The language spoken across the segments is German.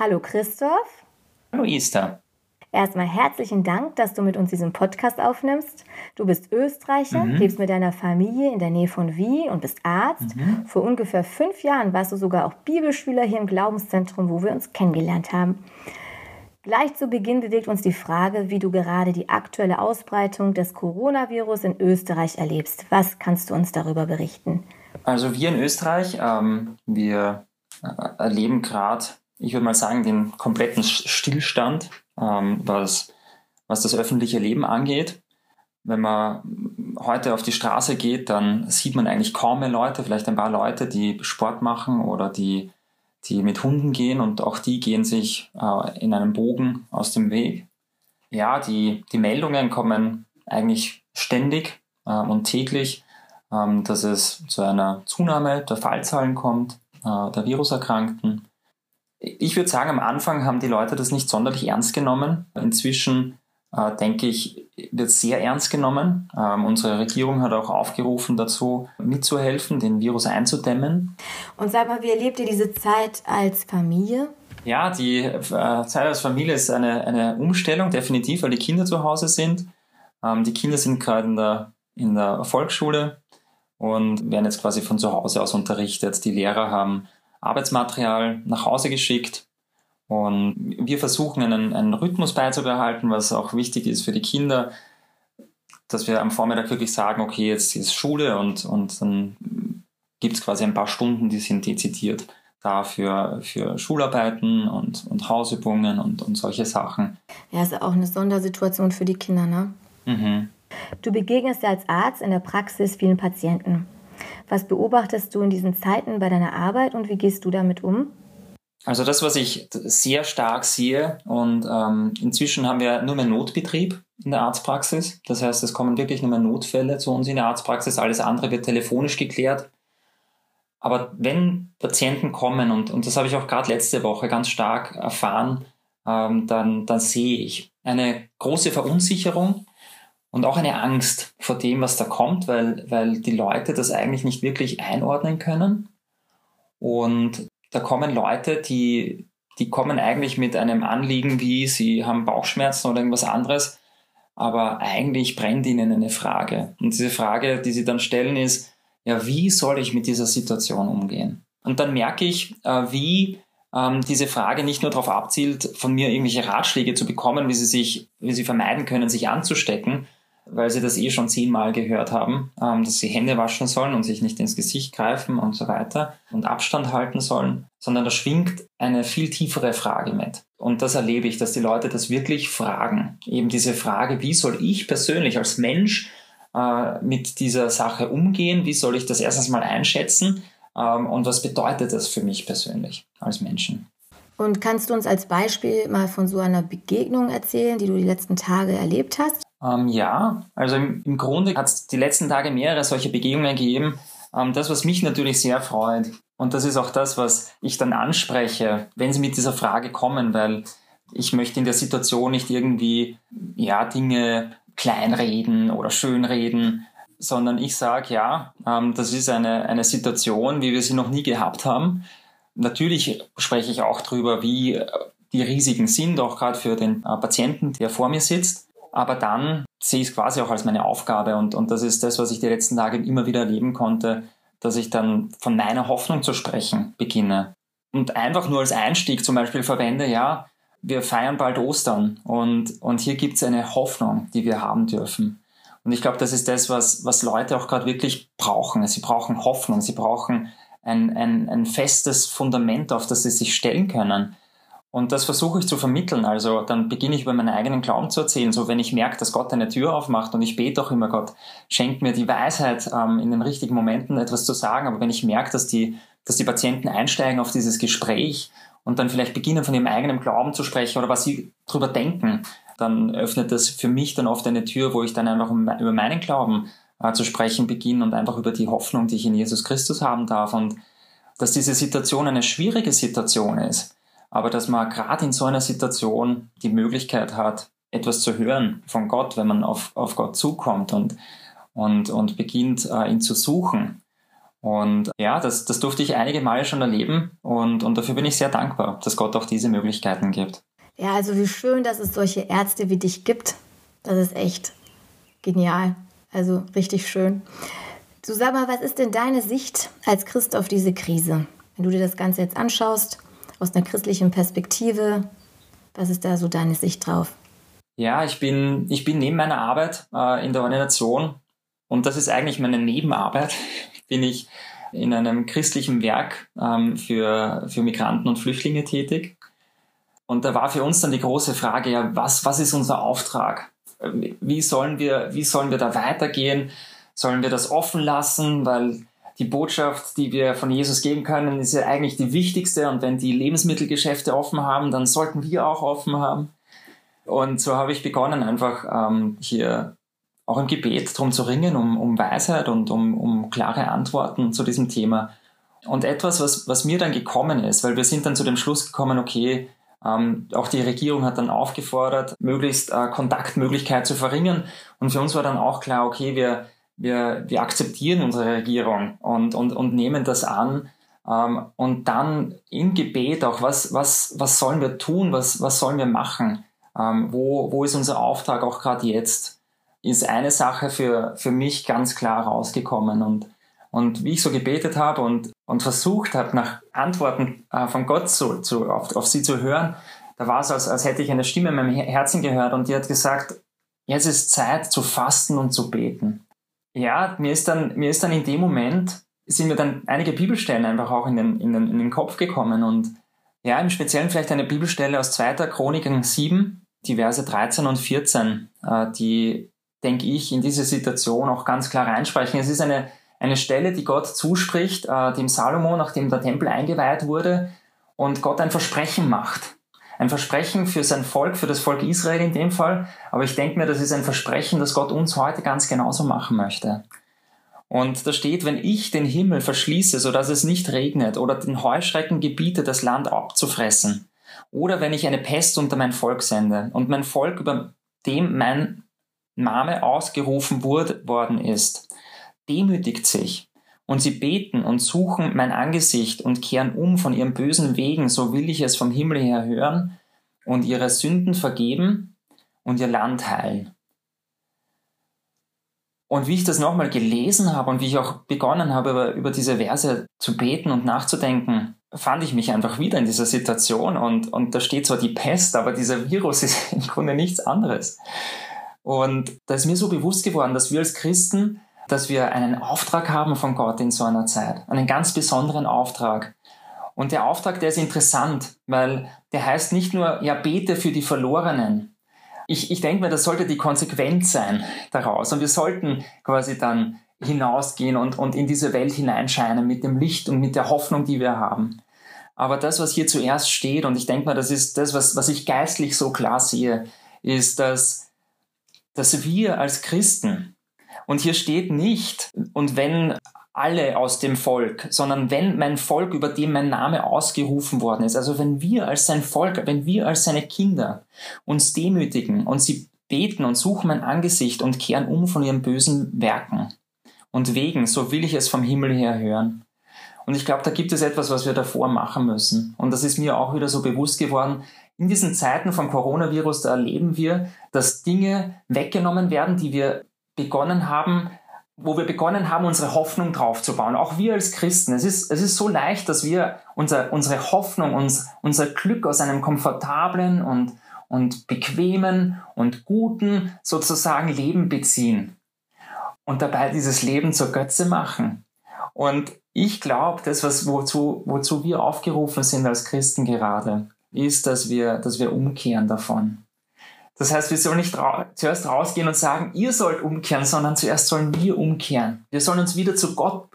Hallo Christoph. Hallo Esther. Erstmal herzlichen Dank, dass du mit uns diesen Podcast aufnimmst. Du bist Österreicher, mhm. lebst mit deiner Familie in der Nähe von Wien und bist Arzt. Mhm. Vor ungefähr fünf Jahren warst du sogar auch Bibelschüler hier im Glaubenszentrum, wo wir uns kennengelernt haben. Gleich zu Beginn bewegt uns die Frage, wie du gerade die aktuelle Ausbreitung des Coronavirus in Österreich erlebst. Was kannst du uns darüber berichten? Also wir in Österreich, ähm, wir äh, erleben gerade ich würde mal sagen, den kompletten Stillstand, ähm, was, was das öffentliche Leben angeht. Wenn man heute auf die Straße geht, dann sieht man eigentlich kaum mehr Leute, vielleicht ein paar Leute, die Sport machen oder die, die mit Hunden gehen und auch die gehen sich äh, in einem Bogen aus dem Weg. Ja, die, die Meldungen kommen eigentlich ständig äh, und täglich, ähm, dass es zu einer Zunahme der Fallzahlen kommt, äh, der Viruserkrankten. Ich würde sagen, am Anfang haben die Leute das nicht sonderlich ernst genommen. Inzwischen äh, denke ich, wird sehr ernst genommen. Ähm, unsere Regierung hat auch aufgerufen dazu, mitzuhelfen, den Virus einzudämmen. Und sag mal, wie erlebt ihr diese Zeit als Familie? Ja, die äh, Zeit als Familie ist eine, eine Umstellung, definitiv, weil die Kinder zu Hause sind. Ähm, die Kinder sind gerade in der, in der Volksschule und werden jetzt quasi von zu Hause aus unterrichtet. Die Lehrer haben Arbeitsmaterial nach Hause geschickt. Und wir versuchen einen, einen Rhythmus beizubehalten, was auch wichtig ist für die Kinder, dass wir am Vormittag wirklich sagen, okay, jetzt ist Schule und, und dann gibt es quasi ein paar Stunden, die sind dezidiert da für, für Schularbeiten und, und Hausübungen und, und solche Sachen. Ja, ist auch eine Sondersituation für die Kinder, ne? Mhm. Du begegnest ja als Arzt in der Praxis vielen Patienten. Was beobachtest du in diesen Zeiten bei deiner Arbeit und wie gehst du damit um? Also das, was ich sehr stark sehe und ähm, inzwischen haben wir nur mehr Notbetrieb in der Arztpraxis. Das heißt, es kommen wirklich nur mehr Notfälle zu uns in der Arztpraxis. Alles andere wird telefonisch geklärt. Aber wenn Patienten kommen, und, und das habe ich auch gerade letzte Woche ganz stark erfahren, ähm, dann, dann sehe ich eine große Verunsicherung und auch eine Angst vor dem, was da kommt, weil, weil die Leute das eigentlich nicht wirklich einordnen können. Und da kommen Leute, die, die kommen eigentlich mit einem Anliegen wie, sie haben Bauchschmerzen oder irgendwas anderes, aber eigentlich brennt ihnen eine Frage. Und diese Frage, die sie dann stellen, ist, ja, wie soll ich mit dieser Situation umgehen? Und dann merke ich, äh, wie ähm, diese Frage nicht nur darauf abzielt, von mir irgendwelche Ratschläge zu bekommen, wie sie sich, wie sie vermeiden können, sich anzustecken, weil sie das eh schon zehnmal gehört haben, ähm, dass sie Hände waschen sollen und sich nicht ins Gesicht greifen und so weiter und Abstand halten sollen, sondern da schwingt eine viel tiefere Frage mit. Und das erlebe ich, dass die Leute das wirklich fragen. Eben diese Frage, wie soll ich persönlich als Mensch äh, mit dieser Sache umgehen? Wie soll ich das erstens mal einschätzen? Ähm, und was bedeutet das für mich persönlich als Menschen? Und kannst du uns als Beispiel mal von so einer Begegnung erzählen, die du die letzten Tage erlebt hast? Ähm, ja, also im, im Grunde hat es die letzten Tage mehrere solche Begegnungen gegeben. Ähm, das, was mich natürlich sehr freut, und das ist auch das, was ich dann anspreche, wenn Sie mit dieser Frage kommen, weil ich möchte in der Situation nicht irgendwie ja, Dinge kleinreden oder schönreden, sondern ich sage, ja, ähm, das ist eine, eine Situation, wie wir sie noch nie gehabt haben. Natürlich spreche ich auch darüber, wie äh, die Risiken sind, auch gerade für den äh, Patienten, der vor mir sitzt. Aber dann sehe ich es quasi auch als meine Aufgabe und, und das ist das, was ich die letzten Tage immer wieder erleben konnte, dass ich dann von meiner Hoffnung zu sprechen beginne. Und einfach nur als Einstieg zum Beispiel verwende, ja, wir feiern bald Ostern und, und hier gibt es eine Hoffnung, die wir haben dürfen. Und ich glaube, das ist das, was, was Leute auch gerade wirklich brauchen. Sie brauchen Hoffnung, sie brauchen ein, ein, ein festes Fundament, auf das sie sich stellen können. Und das versuche ich zu vermitteln. Also dann beginne ich über meinen eigenen Glauben zu erzählen. So wenn ich merke, dass Gott eine Tür aufmacht und ich bete auch immer, Gott, schenkt mir die Weisheit, ähm, in den richtigen Momenten etwas zu sagen. Aber wenn ich merke, dass die, dass die Patienten einsteigen auf dieses Gespräch und dann vielleicht beginnen von ihrem eigenen Glauben zu sprechen oder was sie drüber denken, dann öffnet das für mich dann oft eine Tür, wo ich dann einfach über meinen Glauben äh, zu sprechen beginne und einfach über die Hoffnung, die ich in Jesus Christus haben darf und dass diese Situation eine schwierige Situation ist aber dass man gerade in so einer Situation die Möglichkeit hat, etwas zu hören von Gott, wenn man auf, auf Gott zukommt und, und, und beginnt, äh, ihn zu suchen. Und ja, das, das durfte ich einige Male schon erleben und, und dafür bin ich sehr dankbar, dass Gott auch diese Möglichkeiten gibt. Ja, also wie schön, dass es solche Ärzte wie dich gibt. Das ist echt genial. Also richtig schön. Mal, was ist denn deine Sicht als Christ auf diese Krise? Wenn du dir das Ganze jetzt anschaust, aus einer christlichen Perspektive, was ist da so deine Sicht drauf? Ja, ich bin, ich bin neben meiner Arbeit äh, in der Organisation und das ist eigentlich meine Nebenarbeit, bin ich in einem christlichen Werk ähm, für, für Migranten und Flüchtlinge tätig. Und da war für uns dann die große Frage, ja, was, was ist unser Auftrag? Wie sollen wir, wie sollen wir da weitergehen? Sollen wir das offen lassen? Weil die Botschaft, die wir von Jesus geben können, ist ja eigentlich die wichtigste. Und wenn die Lebensmittelgeschäfte offen haben, dann sollten wir auch offen haben. Und so habe ich begonnen, einfach ähm, hier auch im Gebet darum zu ringen, um, um Weisheit und um, um klare Antworten zu diesem Thema. Und etwas, was, was mir dann gekommen ist, weil wir sind dann zu dem Schluss gekommen, okay, ähm, auch die Regierung hat dann aufgefordert, möglichst äh, Kontaktmöglichkeit zu verringern. Und für uns war dann auch klar, okay, wir, wir, wir akzeptieren unsere Regierung und, und, und nehmen das an. Ähm, und dann im Gebet auch, was, was, was sollen wir tun, was, was sollen wir machen? Ähm, wo, wo ist unser Auftrag auch gerade jetzt? ist eine Sache für, für mich ganz klar rausgekommen. Und, und wie ich so gebetet habe und, und versucht habe, nach Antworten äh, von Gott zu, zu, auf, auf sie zu hören, da war es, als, als hätte ich eine Stimme in meinem Herzen gehört und die hat gesagt, jetzt ist Zeit zu fasten und zu beten. Ja, mir ist dann, mir ist dann in dem Moment, sind mir dann einige Bibelstellen einfach auch in den, in den, in den Kopf gekommen und ja, im Speziellen vielleicht eine Bibelstelle aus 2. Chroniken 7, die Verse 13 und 14, äh, die denke ich, in diese Situation auch ganz klar reinsprechen. Es ist eine, eine Stelle, die Gott zuspricht, äh, dem Salomo, nachdem der Tempel eingeweiht wurde und Gott ein Versprechen macht. Ein Versprechen für sein Volk, für das Volk Israel in dem Fall. Aber ich denke mir, das ist ein Versprechen, das Gott uns heute ganz genauso machen möchte. Und da steht, wenn ich den Himmel verschließe, sodass es nicht regnet, oder den Heuschrecken gebiete, das Land abzufressen, oder wenn ich eine Pest unter mein Volk sende und mein Volk, über dem mein Name ausgerufen wurde, worden ist, demütigt sich und sie beten und suchen mein Angesicht und kehren um von ihren bösen Wegen, so will ich es vom Himmel her hören und ihre Sünden vergeben und ihr Land heilen. Und wie ich das nochmal gelesen habe und wie ich auch begonnen habe, über, diese Verse zu beten und nachzudenken, fand ich mich einfach wieder in dieser Situation und, und da steht zwar die Pest, aber dieser Virus ist im Grunde nichts anderes. Und da ist mir so bewusst geworden, dass wir als Christen, dass wir einen Auftrag haben von Gott in so einer Zeit, einen ganz besonderen Auftrag. Und der Auftrag, der ist interessant, weil der heißt nicht nur, ja, bete für die Verlorenen. Ich, ich denke mir, das sollte die Konsequenz sein daraus. Und wir sollten quasi dann hinausgehen und, und in diese Welt hineinscheinen mit dem Licht und mit der Hoffnung, die wir haben. Aber das, was hier zuerst steht, und ich denke mal, das ist das, was, was ich geistlich so klar sehe, ist, dass dass wir als Christen, und hier steht nicht, und wenn alle aus dem Volk, sondern wenn mein Volk, über dem mein Name ausgerufen worden ist, also wenn wir als sein Volk, wenn wir als seine Kinder uns demütigen und sie beten und suchen mein Angesicht und kehren um von ihren bösen Werken und Wegen, so will ich es vom Himmel her hören. Und ich glaube, da gibt es etwas, was wir davor machen müssen. Und das ist mir auch wieder so bewusst geworden, in diesen Zeiten vom Coronavirus, da erleben wir, dass Dinge weggenommen werden, die wir begonnen haben, wo wir begonnen haben, unsere Hoffnung drauf zu bauen. Auch wir als Christen. Es ist, es ist so leicht, dass wir unser, unsere Hoffnung, uns, unser Glück aus einem komfortablen und, und bequemen und guten sozusagen Leben beziehen und dabei dieses Leben zur Götze machen. Und ich glaube, das, was, wozu, wozu wir aufgerufen sind als Christen gerade, ist, dass wir, dass wir umkehren davon. Das heißt, wir sollen nicht ra zuerst rausgehen und sagen, ihr sollt umkehren, sondern zuerst sollen wir umkehren. Wir sollen uns wieder zu Gott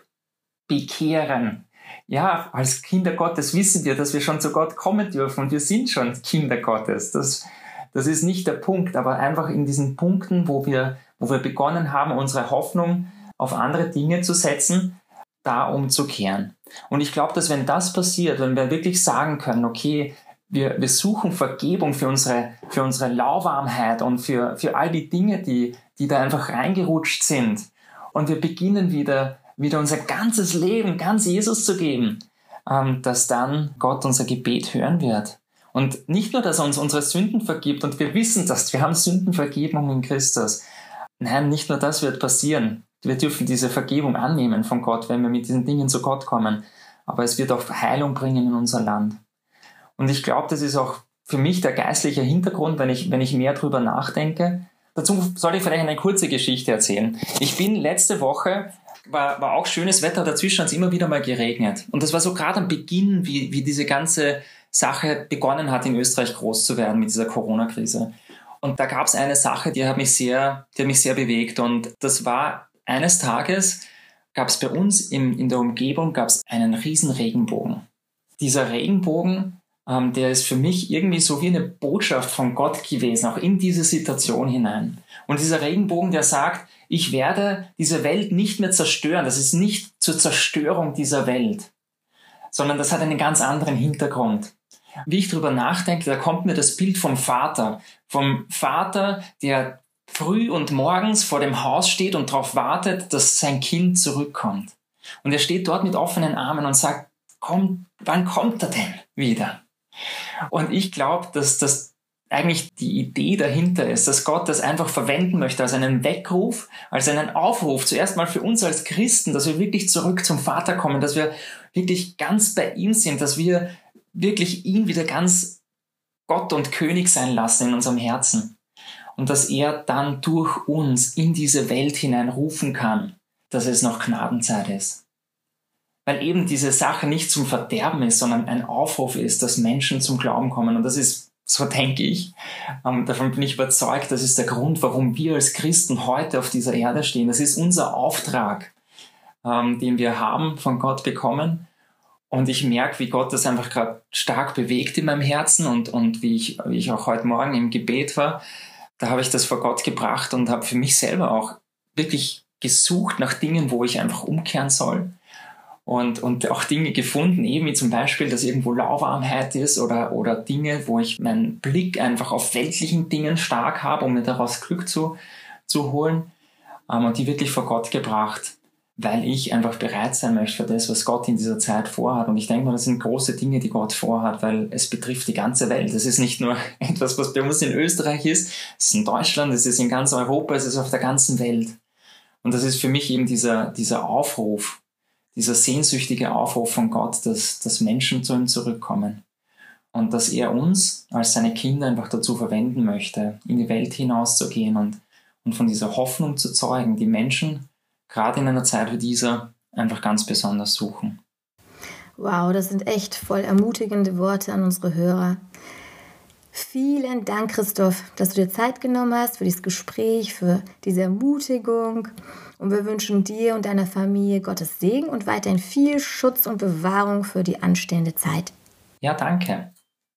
bekehren. Ja, als Kinder Gottes wissen wir, dass wir schon zu Gott kommen dürfen und wir sind schon Kinder Gottes. Das, das ist nicht der Punkt, aber einfach in diesen Punkten, wo wir, wo wir begonnen haben, unsere Hoffnung auf andere Dinge zu setzen, da umzukehren. Und ich glaube, dass wenn das passiert, wenn wir wirklich sagen können, okay, wir, wir suchen Vergebung für unsere, für unsere Lauwarmheit und für, für all die Dinge, die, die da einfach reingerutscht sind. Und wir beginnen wieder wieder unser ganzes Leben ganz Jesus zu geben, ähm, dass dann Gott unser Gebet hören wird. Und nicht nur, dass er uns unsere Sünden vergibt und wir wissen das, wir haben Sündenvergebung in Christus. Nein, nicht nur das wird passieren. Wir dürfen diese Vergebung annehmen von Gott, wenn wir mit diesen Dingen zu Gott kommen. Aber es wird auch Heilung bringen in unser Land. Und ich glaube, das ist auch für mich der geistliche Hintergrund, wenn ich, wenn ich mehr drüber nachdenke. Dazu soll ich vielleicht eine kurze Geschichte erzählen. Ich bin letzte Woche, war, war auch schönes Wetter, dazwischen hat es immer wieder mal geregnet. Und das war so gerade am Beginn, wie, wie diese ganze Sache begonnen hat, in Österreich groß zu werden mit dieser Corona-Krise. Und da gab es eine Sache, die hat mich sehr, die hat mich sehr bewegt. Und das war eines Tages, gab es bei uns im, in der Umgebung gab es einen riesen Regenbogen. Dieser Regenbogen ähm, der ist für mich irgendwie so wie eine Botschaft von Gott gewesen, auch in diese Situation hinein. Und dieser Regenbogen, der sagt, ich werde diese Welt nicht mehr zerstören. Das ist nicht zur Zerstörung dieser Welt, sondern das hat einen ganz anderen Hintergrund. Wie ich darüber nachdenke, da kommt mir das Bild vom Vater. Vom Vater, der früh und morgens vor dem Haus steht und darauf wartet, dass sein Kind zurückkommt. Und er steht dort mit offenen Armen und sagt, komm, wann kommt er denn wieder? Und ich glaube, dass das eigentlich die Idee dahinter ist, dass Gott das einfach verwenden möchte als einen Weckruf, als einen Aufruf, zuerst mal für uns als Christen, dass wir wirklich zurück zum Vater kommen, dass wir wirklich ganz bei ihm sind, dass wir wirklich ihn wieder ganz Gott und König sein lassen in unserem Herzen. Und dass er dann durch uns in diese Welt hinein rufen kann, dass es noch Gnadenzeit ist weil eben diese Sache nicht zum Verderben ist, sondern ein Aufruf ist, dass Menschen zum Glauben kommen. Und das ist, so denke ich, ähm, davon bin ich überzeugt, das ist der Grund, warum wir als Christen heute auf dieser Erde stehen. Das ist unser Auftrag, ähm, den wir haben, von Gott bekommen. Und ich merke, wie Gott das einfach gerade stark bewegt in meinem Herzen und, und wie, ich, wie ich auch heute Morgen im Gebet war, da habe ich das vor Gott gebracht und habe für mich selber auch wirklich gesucht nach Dingen, wo ich einfach umkehren soll und, und auch Dinge gefunden, eben wie zum Beispiel, dass irgendwo Lauwarmheit ist oder, oder Dinge, wo ich meinen Blick einfach auf weltlichen Dingen stark habe, um mir daraus Glück zu, zu holen ähm, und die wirklich vor Gott gebracht, weil ich einfach bereit sein möchte für das, was Gott in dieser Zeit vorhat. Und ich denke mal, das sind große Dinge, die Gott vorhat, weil es betrifft die ganze Welt. Es ist nicht nur etwas, was bei uns in Österreich ist, es ist in Deutschland, es ist in ganz Europa, es ist auf der ganzen Welt. Und das ist für mich eben dieser, dieser Aufruf, dieser sehnsüchtige Aufruf von Gott, dass, dass Menschen zu ihm zurückkommen. Und dass er uns als seine Kinder einfach dazu verwenden möchte, in die Welt hinauszugehen und, und von dieser Hoffnung zu zeugen, die Menschen gerade in einer Zeit wie dieser einfach ganz besonders suchen. Wow, das sind echt voll ermutigende Worte an unsere Hörer. Vielen Dank, Christoph, dass du dir Zeit genommen hast für dieses Gespräch, für diese Ermutigung. Und wir wünschen dir und deiner Familie Gottes Segen und weiterhin viel Schutz und Bewahrung für die anstehende Zeit. Ja, danke.